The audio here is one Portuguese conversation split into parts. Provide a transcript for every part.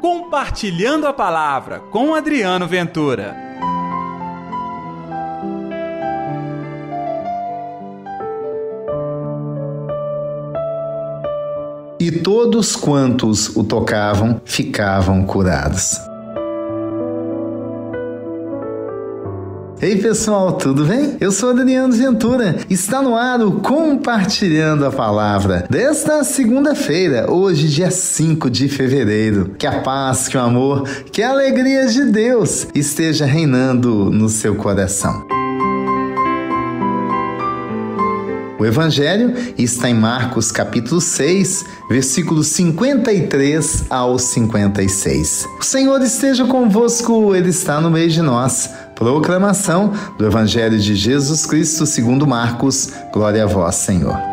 Compartilhando a Palavra com Adriano Ventura. E todos quantos o tocavam ficavam curados. Ei pessoal, tudo bem? Eu sou Adriano Ventura. Está no ar o Compartilhando a Palavra desta segunda-feira, hoje, dia 5 de fevereiro. Que a paz, que o amor, que a alegria de Deus esteja reinando no seu coração. O Evangelho está em Marcos capítulo 6, versículos 53 ao 56. O Senhor esteja convosco, Ele está no meio de nós. Proclamação do Evangelho de Jesus Cristo segundo Marcos. Glória a vós, Senhor.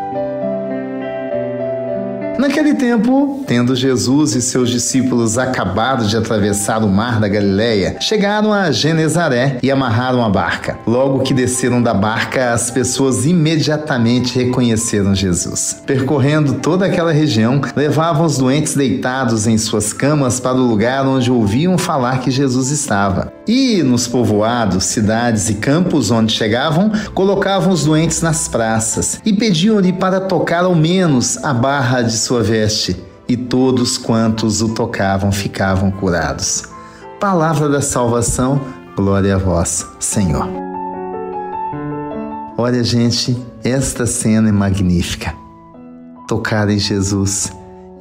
Naquele tempo, tendo Jesus e seus discípulos acabado de atravessar o mar da Galileia, chegaram a Genezaré e amarraram a barca. Logo que desceram da barca, as pessoas imediatamente reconheceram Jesus. Percorrendo toda aquela região, levavam os doentes deitados em suas camas para o lugar onde ouviam falar que Jesus estava. E nos povoados, cidades e campos onde chegavam, colocavam os doentes nas praças e pediam-lhe para tocar ao menos a barra de sua veste, e todos quantos o tocavam ficavam curados. Palavra da salvação, glória a vós, Senhor. Olha, gente, esta cena é magnífica. Tocar em Jesus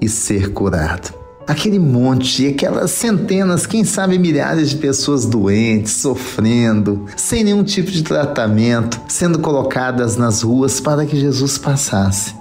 e ser curado aquele monte, aquelas centenas, quem sabe milhares de pessoas doentes, sofrendo, sem nenhum tipo de tratamento, sendo colocadas nas ruas para que Jesus passasse.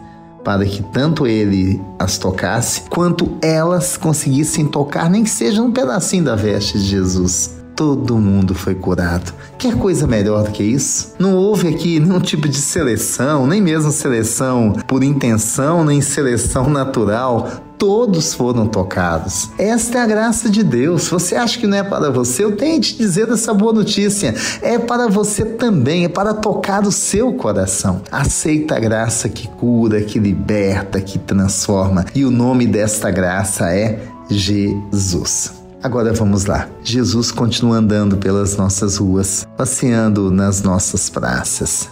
Para que tanto ele as tocasse, quanto elas conseguissem tocar, nem que seja um pedacinho da veste de Jesus todo mundo foi curado. Quer coisa melhor do que isso? Não houve aqui nenhum tipo de seleção, nem mesmo seleção por intenção, nem seleção natural todos foram tocados. Esta é a graça de Deus. Você acha que não é para você? Eu tenho te dizer essa boa notícia. É para você também, é para tocar o seu coração. Aceita a graça que cura, que liberta, que transforma. E o nome desta graça é Jesus. Agora vamos lá. Jesus continua andando pelas nossas ruas, passeando nas nossas praças.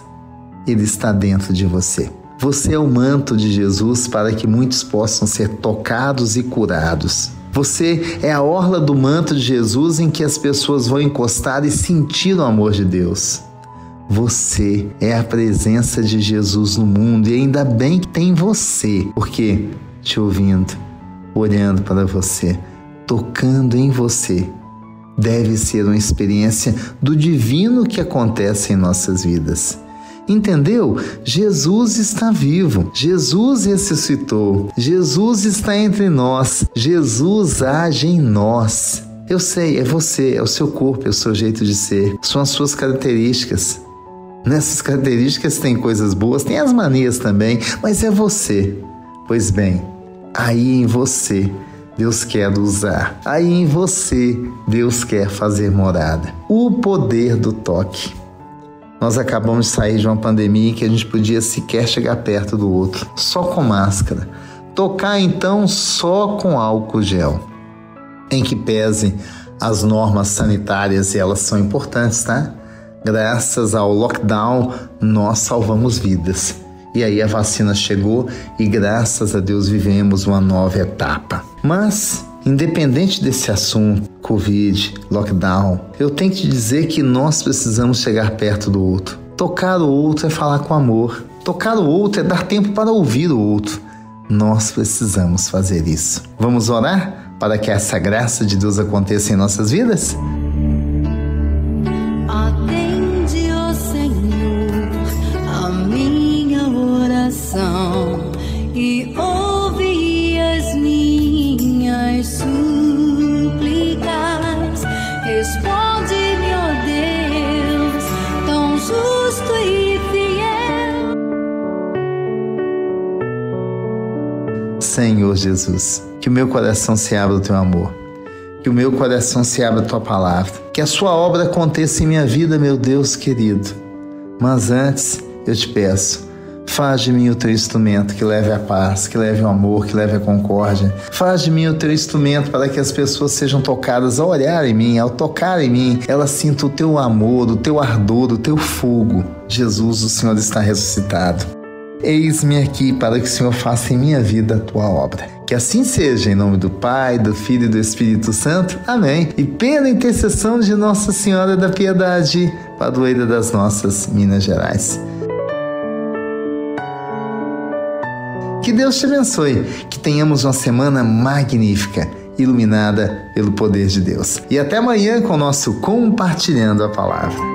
Ele está dentro de você. Você é o manto de Jesus para que muitos possam ser tocados e curados. Você é a orla do manto de Jesus em que as pessoas vão encostar e sentir o amor de Deus. Você é a presença de Jesus no mundo e ainda bem que tem você, porque te ouvindo, olhando para você, tocando em você, deve ser uma experiência do divino que acontece em nossas vidas. Entendeu? Jesus está vivo, Jesus ressuscitou, Jesus está entre nós, Jesus age em nós. Eu sei, é você, é o seu corpo, é o seu jeito de ser, são as suas características. Nessas características tem coisas boas, tem as manias também, mas é você. Pois bem, aí em você Deus quer usar. Aí em você, Deus quer fazer morada. O poder do toque. Nós acabamos de sair de uma pandemia que a gente podia sequer chegar perto do outro, só com máscara. Tocar então só com álcool gel. Em que pese as normas sanitárias e elas são importantes, tá? Graças ao lockdown, nós salvamos vidas. E aí a vacina chegou e graças a Deus vivemos uma nova etapa. Mas Independente desse assunto, Covid, lockdown, eu tenho que te dizer que nós precisamos chegar perto do outro. Tocar o outro é falar com amor. Tocar o outro é dar tempo para ouvir o outro. Nós precisamos fazer isso. Vamos orar para que essa graça de Deus aconteça em nossas vidas? Senhor Jesus, que o meu coração se abra ao teu amor, que o meu coração se abra à tua palavra, que a sua obra aconteça em minha vida, meu Deus querido. Mas antes, eu te peço, Faz de mim o teu instrumento que leve a paz, que leve o amor, que leve a concórdia. Faz de mim o teu instrumento para que as pessoas sejam tocadas ao olhar em mim, ao tocar em mim, elas sintam o teu amor, o teu ardor, o teu fogo. Jesus, o Senhor está ressuscitado. Eis-me aqui para que o Senhor faça em minha vida a tua obra. Que assim seja, em nome do Pai, do Filho e do Espírito Santo. Amém. E pela intercessão de Nossa Senhora da Piedade, padroeira das nossas Minas Gerais. Que Deus te abençoe, que tenhamos uma semana magnífica, iluminada pelo poder de Deus. E até amanhã com o nosso Compartilhando a Palavra.